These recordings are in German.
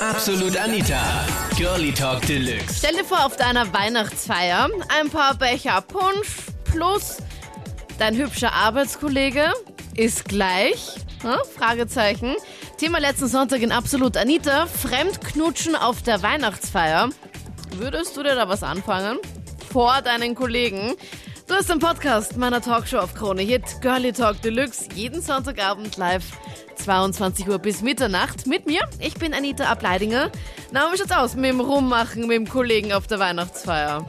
Absolut Anita. Girlie Talk Deluxe. Stell dir vor, auf deiner Weihnachtsfeier ein paar Becher Punsch plus dein hübscher Arbeitskollege ist gleich. Hm? Fragezeichen. Thema letzten Sonntag in Absolut Anita. Fremdknutschen auf der Weihnachtsfeier. Würdest du dir da was anfangen? Vor deinen Kollegen? Du hast den Podcast meiner Talkshow auf Krone Hit, Girlie Talk Deluxe, jeden Sonntagabend live, 22 Uhr bis Mitternacht mit mir. Ich bin Anita Ableidinger. Na, wie schaut's aus mit dem Rummachen mit dem Kollegen auf der Weihnachtsfeier?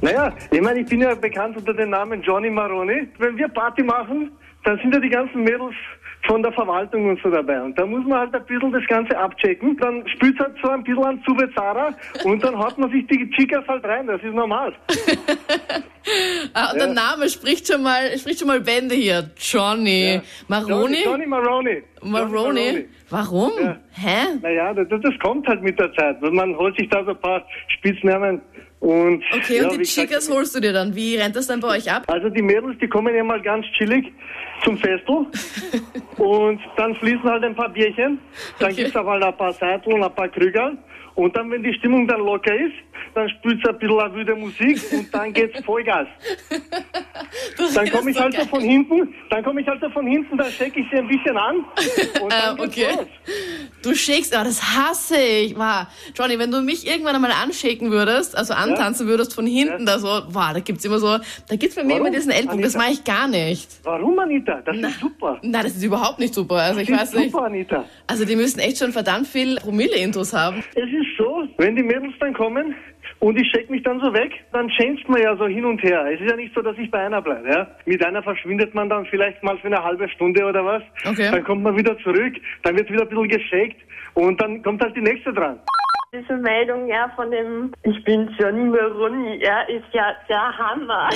Naja, ich meine, ich bin ja bekannt unter dem Namen Johnny Maroni. Wenn wir Party machen, dann sind ja die ganzen Mädels von der Verwaltung und so dabei. Und da muss man halt ein bisschen das Ganze abchecken. Dann spült halt so ein bisschen an Zara und dann haut man sich die Chicas halt rein. Das ist normal. Ah, der Name spricht schon mal, spricht schon mal Bände hier. Johnny. Maroni? Johnny, Johnny Maroni. Maroni? Warum? Ja. Hä? Naja, das, das kommt halt mit der Zeit. Man holt sich da so ein paar Spitznamen und... Okay, ja, und die wie gesagt, Chicas holst du dir dann. Wie rennt das dann bei euch ab? Also die Mädels, die kommen ja mal ganz chillig zum Festel und dann fließen halt ein paar Bierchen, dann Okay. gibt's auch halt ein paar Seitel und ein paar Krüger und dann, wenn die Stimmung dann locker ist, dann spielt's ein bisschen wilde Musik und dann geht's Vollgas. Dann komme ich halt so von hinten, dann komme ich halt so von hinten, dann shake ich sie ein bisschen an und dann geht's okay. los. Du shakest, aber das hasse ich. Wow. Johnny, wenn du mich irgendwann einmal anschaken würdest, also antanzen würdest von hinten, da so, wow, da gibt's immer so, da gibt's bei mir Warum? immer diesen Ellbogen, das mache ich gar nicht. Warum, Anita? Das ist super. Nein, das ist überhaupt nicht super. Also ich Das weiß ist nicht. super, Anita. Also die müssen echt schon verdammt viel Promille-Intos haben. Es ist so, wenn die Mädels dann kommen und ich shake mich dann so weg, dann changed man ja so hin und her. Es ist ja nicht so, dass ich bei einer bleibe. Ja? Mit einer verschwindet man dann vielleicht mal für eine halbe Stunde oder was. Okay. Dann kommt man wieder zurück, dann wird wieder ein bisschen geshakt und dann kommt halt die nächste dran. Diese Meldung ja von dem Ich bin Johnny Maroni, ja, ist ja der Hammer.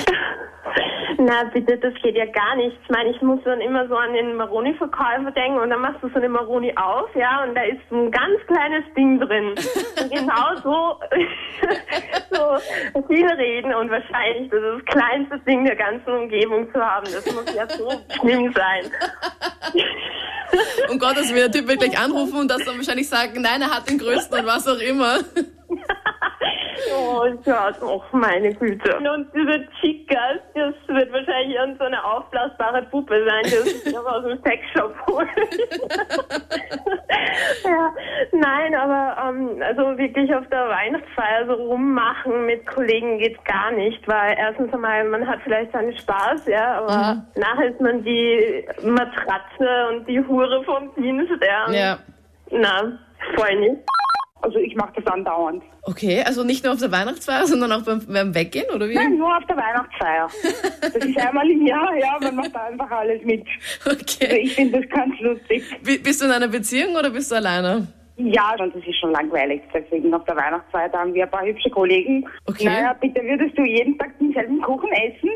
Na bitte, das geht ja gar nicht. Ich meine, ich muss dann immer so an den Maroni-Verkäufer denken und dann machst du so eine Maroni auf, ja, und da ist ein ganz kleines Ding drin. Und genau so, so viel reden und wahrscheinlich das, ist das kleinste Ding der ganzen Umgebung zu haben. Das muss ja so schlimm sein. Um Gottes Willen, der Typ wird gleich anrufen und das dann wahrscheinlich sagen, nein, er hat den größten und was auch immer. Oh Gott, oh meine Güte. Und diese Chicas, das wird wahrscheinlich irgend so eine aufblasbare Puppe sein, die sich aber aus dem Sexshop holt. ja, nein, aber ähm, also wirklich auf der Weihnachtsfeier so rummachen mit Kollegen geht gar nicht, weil erstens einmal, man hat vielleicht seinen Spaß, ja, aber nachher ist man die Matratze und die Hure vom Dienst, ja. Ja. Na, voll nicht. Also ich mache das andauernd. Okay, also nicht nur auf der Weihnachtsfeier, sondern auch beim, beim Weggehen, oder wie? Nein, nur auf der Weihnachtsfeier. Das ist einmal im Jahr, ja, man macht einfach alles mit. Also Okay. ich finde das ganz lustig. Bi- Bist du in einer Beziehung oder bist du alleine? Ja, und das ist schon langweilig. Deswegen auf der Weihnachtsfeier da haben wir ein paar hübsche Kollegen. Okay. Naja, bitte würdest du jeden Tag denselben Kuchen essen?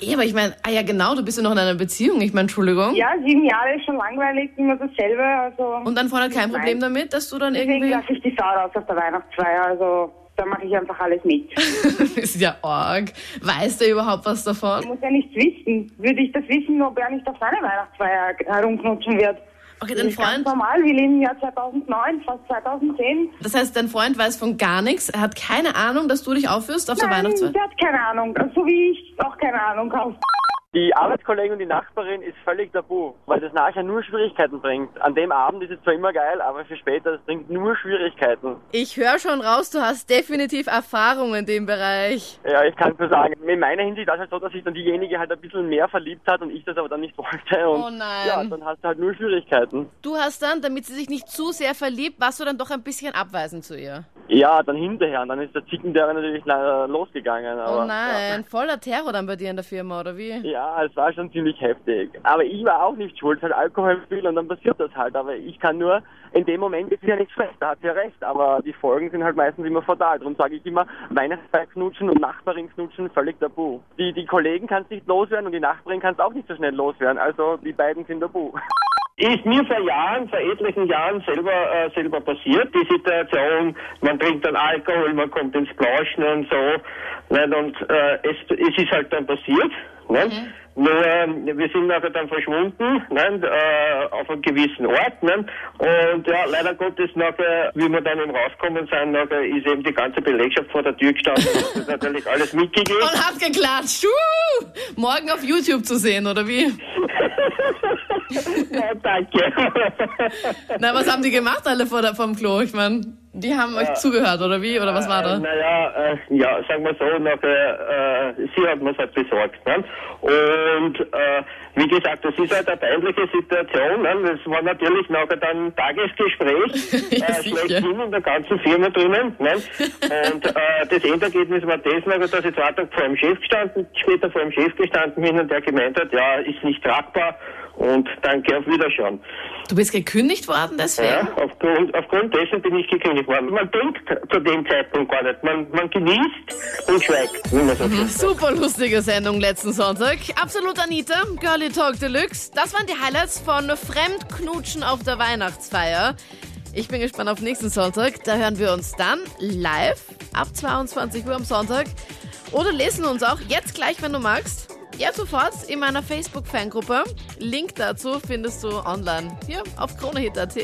Eh, aber ich meine, ah ja genau, du bist ja noch in einer Beziehung, ich meine, Entschuldigung. Ja, sieben Jahre ist schon langweilig, immer dasselbe. Also Und Freund hat kein Problem damit, dass du dann deswegen irgendwie... lasse ich die Sau raus auf der Weihnachtsfeier. Also da mache ich einfach alles mit. das ist ja arg. Weiß der überhaupt was Ich davon? muss ja nichts wissen. Würde ich das wissen, ob er nicht auf seine Weihnachtsfeier herumknutschen wird. Okay, dein ist ganz Freund, normal, wir leben im Jahr 2009, fast 2010. das heißt, dein Freund weiß von gar nichts, er hat keine Ahnung, dass du dich aufführst auf der Nein, Weihnachtsfeier? der hat keine Ahnung, so wie ich auch keine Ahnung habe. Die Arbeitskollegin und die Nachbarin ist völlig tabu, weil das nachher nur Schwierigkeiten bringt. An dem Abend ist es zwar immer geil, aber für später, das bringt nur Schwierigkeiten. Ich höre schon raus, du hast definitiv Erfahrung in dem Bereich. Ja, ich kann nur sagen, in meiner Hinsicht war es halt so, dass sich dann diejenige halt ein bisschen mehr verliebt hat und ich das aber dann nicht wollte. Und Oh nein. Ja, dann hast du halt nur Schwierigkeiten. Du hast dann, damit sie sich nicht zu sehr verliebt, warst du dann doch ein bisschen abweisend zu ihr. Ja, dann hinterher, und dann ist der Zickenterror natürlich losgegangen. Aber, Oh nein, voller Terror dann bei dir in der Firma, oder wie? Ja. ja, es war schon ziemlich heftig. Aber ich war auch nicht schuld, halt Alkohol viel und dann passiert das halt. Aber ich kann nur, in dem Moment ist ja nichts schlecht, da hat sie ja recht. Aber die Folgen sind halt meistens immer fatal. Darum sage ich immer, Weihnachtsfeier knutschen und Nachbarin knutschen, völlig tabu. Die, die Kollegen kannst nicht loswerden und die Nachbarin kannst auch nicht so schnell loswerden. Also die beiden sind tabu. Ist mir vor Jahren, vor etlichen Jahren selber äh, selber passiert, die Situation, man trinkt dann Alkohol, man kommt ins Plauschen und so. Nicht? Und äh, es, es ist halt dann passiert. Nicht? Nur ähm, wir sind nachher dann verschwunden, nicht? Äh, auf einem gewissen Ort. Nicht? Und ja, leider Gottes nachher, wie wir dann eben rausgekommen sind, nachher ist eben die ganze Belegschaft vor der Tür gestanden und hat natürlich alles mitgegeben. Und hat geklatscht. Uh, morgen auf YouTube zu sehen, oder wie? ja, danke. Na, was haben die gemacht alle vor der, vom Klo? Ich meine, die haben euch zugehört, oder wie? Oder was war da? Äh, naja, äh, ja, sagen wir so, nachher, äh, sie hat mir halt besorgt. Ne? Und äh, wie gesagt, das ist halt eine peinliche Situation. Ne? Das war natürlich nachher dann ein Tagesgespräch, Ja, äh, schlechthin in der ganzen Firma drinnen. Ne? Und äh, das Endergebnis war das nachher, dass ich zwei Tage vor dem Chef gestanden, später vor dem Chef gestanden bin und der gemeint hat, ja, ist nicht tragbar und danke, auf Wiederschauen. Du bist gekündigt worden deswegen? Ja, aufgrund, aufgrund dessen bin ich gekündigt worden. Man denkt zu dem Zeitpunkt gar nicht. Man, man genießt und schweigt, so sagt. Super lustige Sendung letzten Sonntag. Absolut Anita, Girlie Talk Deluxe. Das waren die Highlights von Fremdknutschen auf der Weihnachtsfeier. Ich bin gespannt auf nächsten Sonntag. Da hören wir uns dann live ab 22 Uhr am Sonntag. Oder lesen uns auch jetzt gleich, wenn du magst. Ja, sofort in meiner Facebook-Fangruppe. Link dazu findest du online hier auf kronehit.at.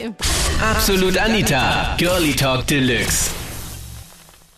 Absolut Anita, Girlie Talk Deluxe.